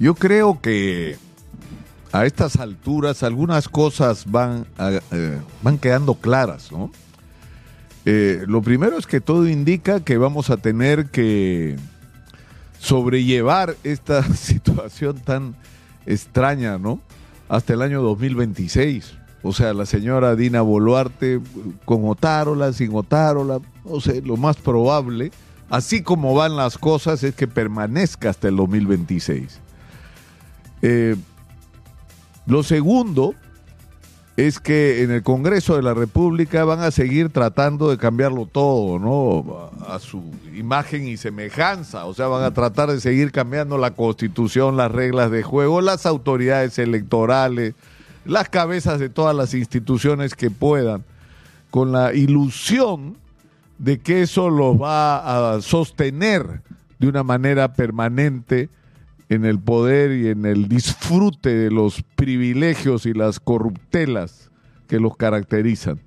Yo creo que a estas alturas algunas cosas van, eh, van quedando claras, ¿no? Eh, lo primero es que todo indica que vamos a tener que sobrellevar esta situación tan extraña, ¿no? Hasta el año 2026. O sea, la señora Dina Boluarte con Otárola, sin Otárola, no sé, lo más probable, así como van las cosas, es que permanezca hasta el 2026. Eh, lo segundo es que en el Congreso de la República van a seguir tratando de cambiarlo todo, ¿no? A su imagen y semejanza. O sea, van a tratar de seguir cambiando la constitución, las reglas de juego, las autoridades electorales, las cabezas de todas las instituciones que puedan, con la ilusión de que eso los va a sostener de una manera permanente en el poder y en el disfrute de los privilegios y las corruptelas que los caracterizan.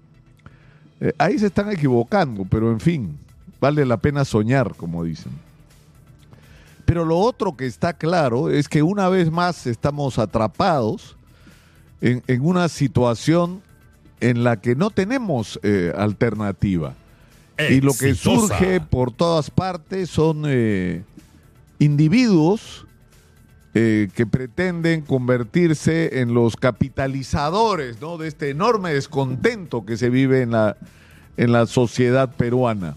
Eh, ahí se están equivocando, pero en fin, vale la pena soñar, como dicen. Pero lo otro que está claro es que una vez más estamos atrapados en, una situación en la que no tenemos eh, alternativa. Y lo que surge por todas partes son eh, individuos eh, que pretenden convertirse en los capitalizadores ¿no? de este enorme descontento que se vive en la, en la sociedad peruana.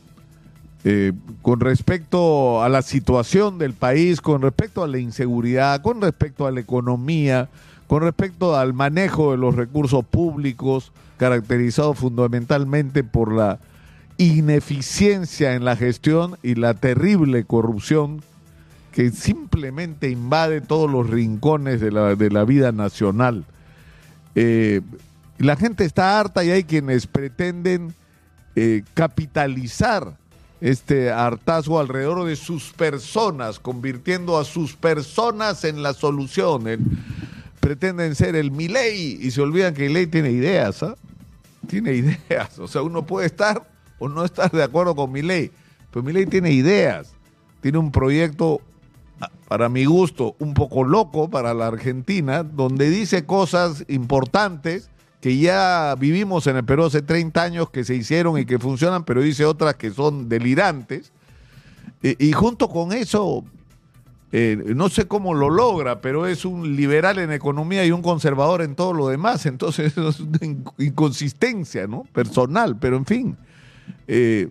Eh, con respecto a la situación del país, con respecto a la inseguridad, con respecto a la economía, con respecto al manejo de los recursos públicos, caracterizado fundamentalmente por la ineficiencia en la gestión y la terrible corrupción que simplemente invade todos los rincones de la, de la vida nacional. Eh, la gente está harta y hay quienes pretenden eh, capitalizar este hartazgo alrededor de sus personas, convirtiendo a sus personas en la solución. pretenden ser el Milei y se olvidan que Milei tiene ideas, ¿ah? Tiene ideas. O sea, uno puede estar o no estar de acuerdo con Milei, pero Milei tiene ideas. Tiene un proyecto para mi gusto, un poco loco para la Argentina, donde dice cosas importantes que ya vivimos en el Perú hace 30 años que se hicieron y que funcionan, pero dice otras que son delirantes. Y, junto con eso, eh, no sé cómo lo logra, pero es un liberal en economía y un conservador en todo lo demás. Entonces es una inconsistencia, ¿no? Personal, pero en fin. Eh,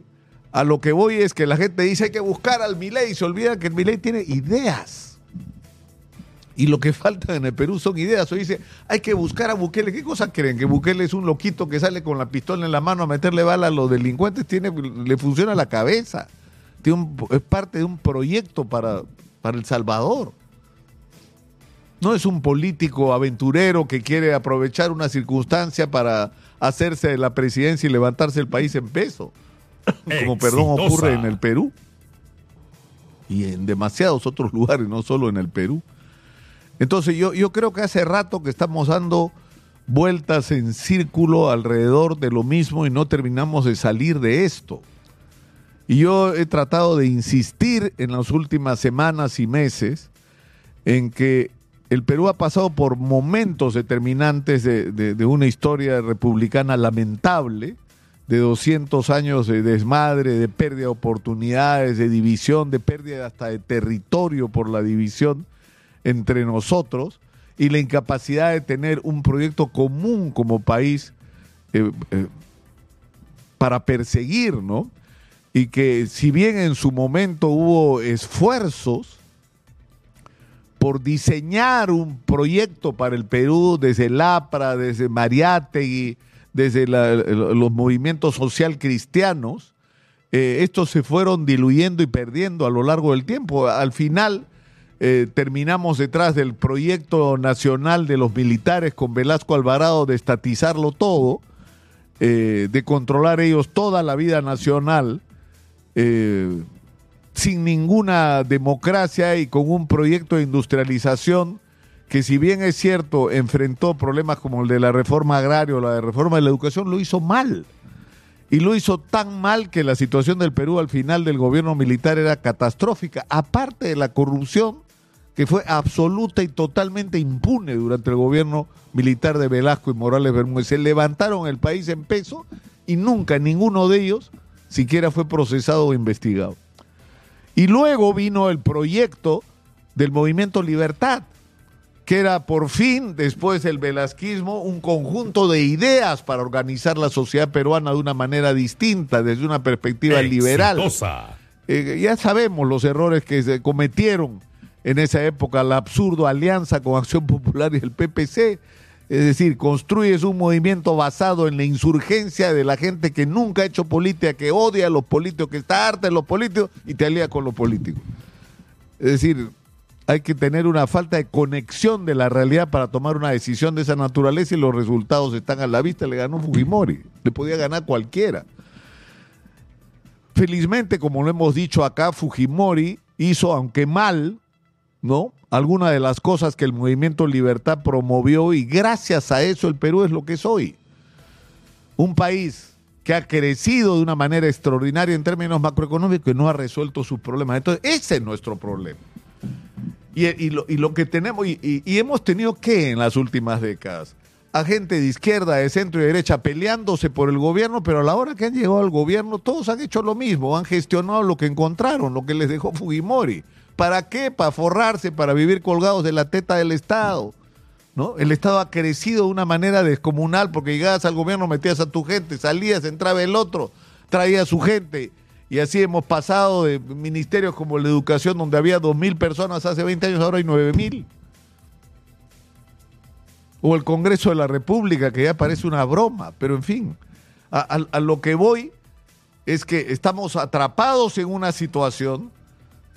a lo que voy es que la gente dice hay que buscar al Milei y se olvida que el Milei tiene ideas. Y lo que falta en el Perú son ideas. O dice, hay que buscar a Bukele. ¿Qué cosa creen? ¿Que Bukele es un loquito que sale con la pistola en la mano a meterle bala a los delincuentes? Tiene, le funciona la cabeza. Es parte de un proyecto para, para El Salvador. No es un político aventurero que quiere aprovechar una circunstancia para hacerse de la presidencia y levantarse el país en peso. como perdón ocurre en el Perú y en demasiados otros lugares, no solo en el Perú. Entonces yo, yo creo que hace rato que estamos dando vueltas en círculo alrededor de lo mismo y no terminamos de salir de esto. Y yo he tratado de insistir en las últimas semanas y meses en que el Perú ha pasado por momentos determinantes de una historia republicana lamentable, de 200 años de desmadre, de pérdida de oportunidades, de división, de pérdida hasta de territorio por la división entre nosotros y la incapacidad de tener un proyecto común como país eh, eh, para perseguir, ¿no? Y que si bien en su momento hubo esfuerzos por diseñar un proyecto para el Perú desde el APRA, desde Mariátegui, desde los movimientos social cristianos, eh, estos se fueron diluyendo y perdiendo a lo largo del tiempo. Al final eh, terminamos detrás del proyecto nacional de los militares con Velasco Alvarado de estatizarlo todo, eh, de controlar ellos toda la vida nacional, sin ninguna democracia y con un proyecto de industrialización que si bien es cierto, enfrentó problemas como el de la reforma agraria o la de reforma de la educación, lo hizo mal. Y lo hizo tan mal que la situación del Perú al final del gobierno militar era catastrófica, aparte de la corrupción que fue absoluta y totalmente impune durante el gobierno militar de Velasco y Morales Bermúdez. Se levantaron el país en peso y nunca ninguno de ellos siquiera fue procesado o investigado. Y luego vino el proyecto del movimiento Libertad, que era por fin, después del velasquismo, un conjunto de ideas para organizar la sociedad peruana de una manera distinta, desde una perspectiva liberal. Eh, ya sabemos los errores que se cometieron en esa época, la absurda alianza con Acción Popular y el PPC. Es decir, construyes un movimiento basado en la insurgencia de la gente que nunca ha hecho política, que odia a los políticos, que está harta de los políticos y te alía con los políticos. Es decir, hay que tener una falta de conexión de la realidad para tomar una decisión de esa naturaleza y los resultados están a la vista. Le ganó Fujimori, le podía ganar cualquiera. Felizmente, como lo hemos dicho acá, Fujimori hizo, aunque mal, ¿no? Algunas de las cosas que el movimiento Libertad promovió y gracias a eso el Perú es lo que es hoy. Un país que ha crecido de una manera extraordinaria en términos macroeconómicos y no ha resuelto sus problemas. Entonces, ese es nuestro problema. Y, lo, que tenemos, y, y hemos tenido que en las últimas décadas, a gente de izquierda, de centro y de derecha peleándose por el gobierno, pero a la hora que han llegado al gobierno, todos han hecho lo mismo, han gestionado lo que encontraron, lo que les dejó Fujimori. ¿Para qué? Para forrarse, para vivir colgados de la teta del Estado. ¿no? El Estado ha crecido de una manera descomunal porque llegabas al gobierno, metías a tu gente, salías, entraba el otro, traía a su gente. Y así hemos pasado de ministerios como la educación, donde había 2.000 personas hace 20 años, ahora hay 9.000. O el Congreso de la República, que ya parece una broma, pero en fin, a lo que voy es que estamos atrapados en una situación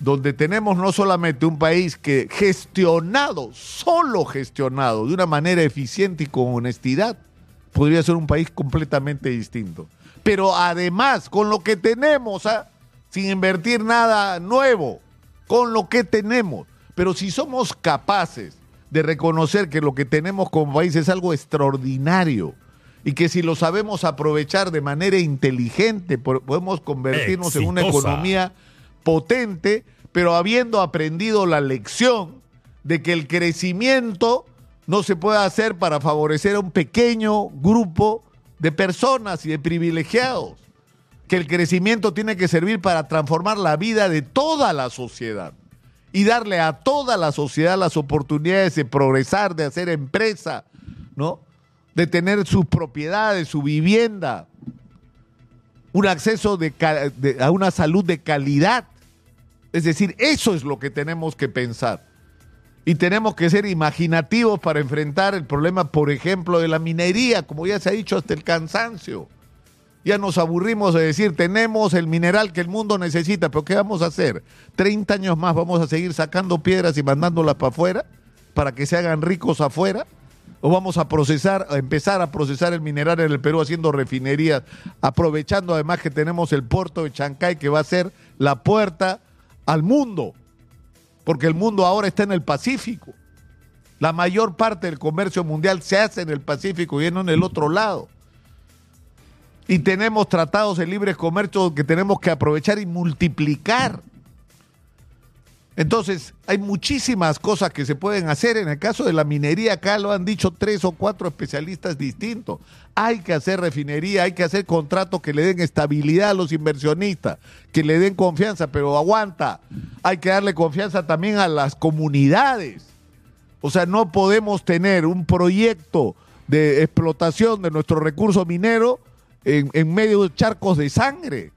donde tenemos no solamente un país que gestionado, solo gestionado de una manera eficiente y con honestidad, podría ser un país completamente distinto. Pero además, con lo que tenemos, ¿ah? sin invertir nada nuevo, con lo que tenemos, pero si somos capaces de reconocer que lo que tenemos como país es algo extraordinario y que si lo sabemos aprovechar de manera inteligente, podemos convertirnos en una economía potente, pero habiendo aprendido la lección de que el crecimiento no se puede hacer para favorecer a un pequeño grupo de personas y de privilegiados, que el crecimiento tiene que servir para transformar la vida de toda la sociedad y darle a toda la sociedad las oportunidades de progresar, de hacer empresa, ¿no? De tener sus propiedades, su vivienda, un acceso a una salud de calidad es decir, eso es lo que tenemos que pensar. Y tenemos que ser imaginativos para enfrentar el problema, por ejemplo, de la minería, como ya se ha dicho hasta el cansancio. Ya nos aburrimos de decir, tenemos el mineral que el mundo necesita, pero ¿qué vamos a hacer? ¿30 años más vamos a seguir sacando piedras y mandándolas para afuera? ¿Para que se hagan ricos afuera? ¿O vamos a procesar, a empezar a procesar el mineral en el Perú haciendo refinerías, aprovechando además que tenemos el puerto de Chancay que va a ser la puerta al mundo, porque el mundo ahora está en el Pacífico. La mayor parte del comercio mundial se hace en el Pacífico y no en el otro lado. Y tenemos tratados de libre comercio que tenemos que aprovechar y multiplicar. Entonces, hay muchísimas cosas que se pueden hacer. En el caso de la minería, acá lo han dicho tres o cuatro especialistas distintos. Hay que hacer refinería, hay que hacer contratos que le den estabilidad a los inversionistas, que le den confianza, pero aguanta. Hay que darle confianza también a las comunidades. O sea, no podemos tener un proyecto de explotación de nuestro recurso minero en, medio de charcos de sangre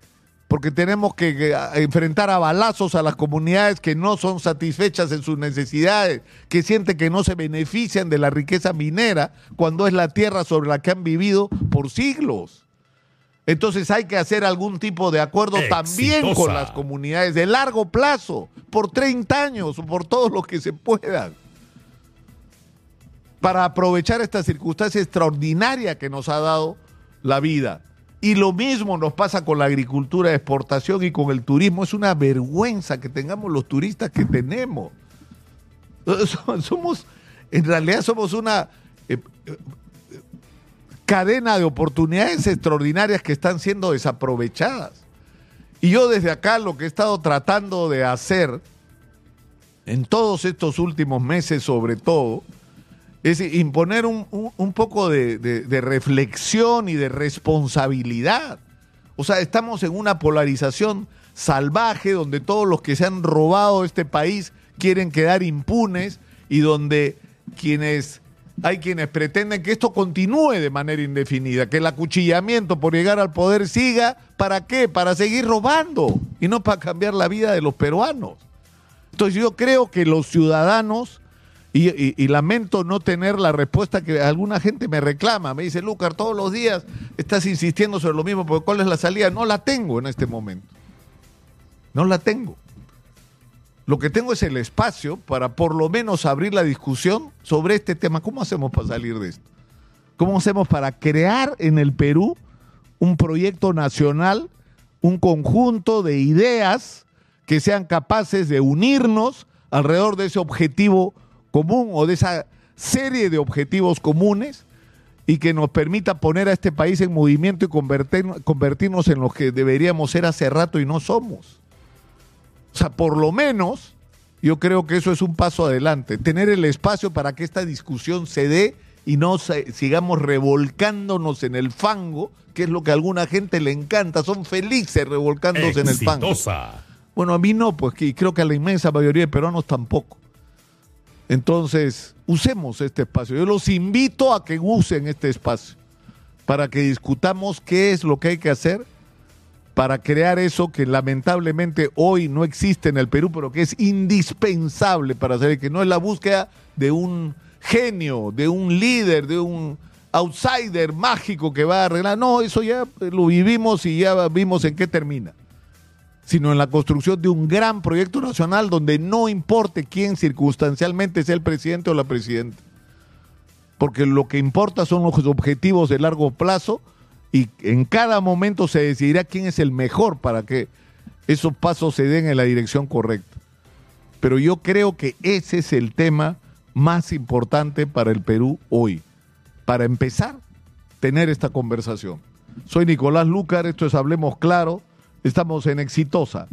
porque tenemos que enfrentar a balazos a las comunidades que no son satisfechas en sus necesidades, que sienten que no se benefician de la riqueza minera cuando es la tierra sobre la que han vivido por siglos. Entonces hay que hacer algún tipo de acuerdo también con las comunidades de largo plazo, por 30 años o por todo lo que se pueda, para aprovechar esta circunstancia extraordinaria que nos ha dado la vida. Y lo mismo nos pasa con la agricultura de exportación y con el turismo. Es una vergüenza que tengamos los turistas que tenemos. Somos, en realidad somos una eh, cadena de oportunidades extraordinarias que están siendo desaprovechadas. Y yo desde acá lo que he estado tratando de hacer en todos estos últimos meses sobre todo, es imponer un, un, poco de, de, reflexión y de responsabilidad. O sea, estamos en una polarización salvaje donde todos los que se han robado este país quieren quedar impunes y donde quienes hay quienes pretenden que esto continúe de manera indefinida, que el acuchillamiento por llegar al poder siga, ¿para qué? Para seguir robando y no para cambiar la vida de los peruanos. Entonces yo creo que los ciudadanos, y, lamento no tener la respuesta que alguna gente me reclama, me dice, Lucas, todos los días estás insistiendo sobre lo mismo, porque ¿cuál es la salida? No la tengo en este momento. No la tengo. Lo que tengo es el espacio para por lo menos abrir la discusión sobre este tema. ¿Cómo hacemos para salir de esto? ¿Cómo hacemos para crear en el Perú un proyecto nacional, un conjunto de ideas que sean capaces de unirnos alrededor de ese objetivo común o de esa serie de objetivos comunes y que nos permita poner a este país en movimiento y convertirnos en lo que deberíamos ser hace rato y no somos. O sea, por lo menos yo creo que eso es un paso adelante, tener el espacio para que esta discusión se dé y no sigamos revolcándonos en el fango, que es lo que a alguna gente le encanta, son felices revolcándose en el fango. Bueno, a mí no, pues y creo que a la inmensa mayoría de peruanos tampoco. Entonces, usemos este espacio. Yo los invito a que usen este espacio para que discutamos qué es lo que hay que hacer para crear eso que lamentablemente hoy no existe en el Perú, pero que es indispensable para hacer, que no es la búsqueda de un genio, de un líder, de un outsider mágico que va a arreglar. No, eso ya lo vivimos y ya vimos en qué termina. Sino en la construcción de un gran proyecto nacional donde no importe quién circunstancialmente sea el presidente o la presidenta. Porque lo que importa son los objetivos de largo plazo y en cada momento se decidirá quién es el mejor para que esos pasos se den en la dirección correcta. Pero yo creo que ese es el tema más importante para el Perú hoy, para empezar tener esta conversación. Soy Nicolás Lucar, esto es Hablemos Claro, estamos en Exitosa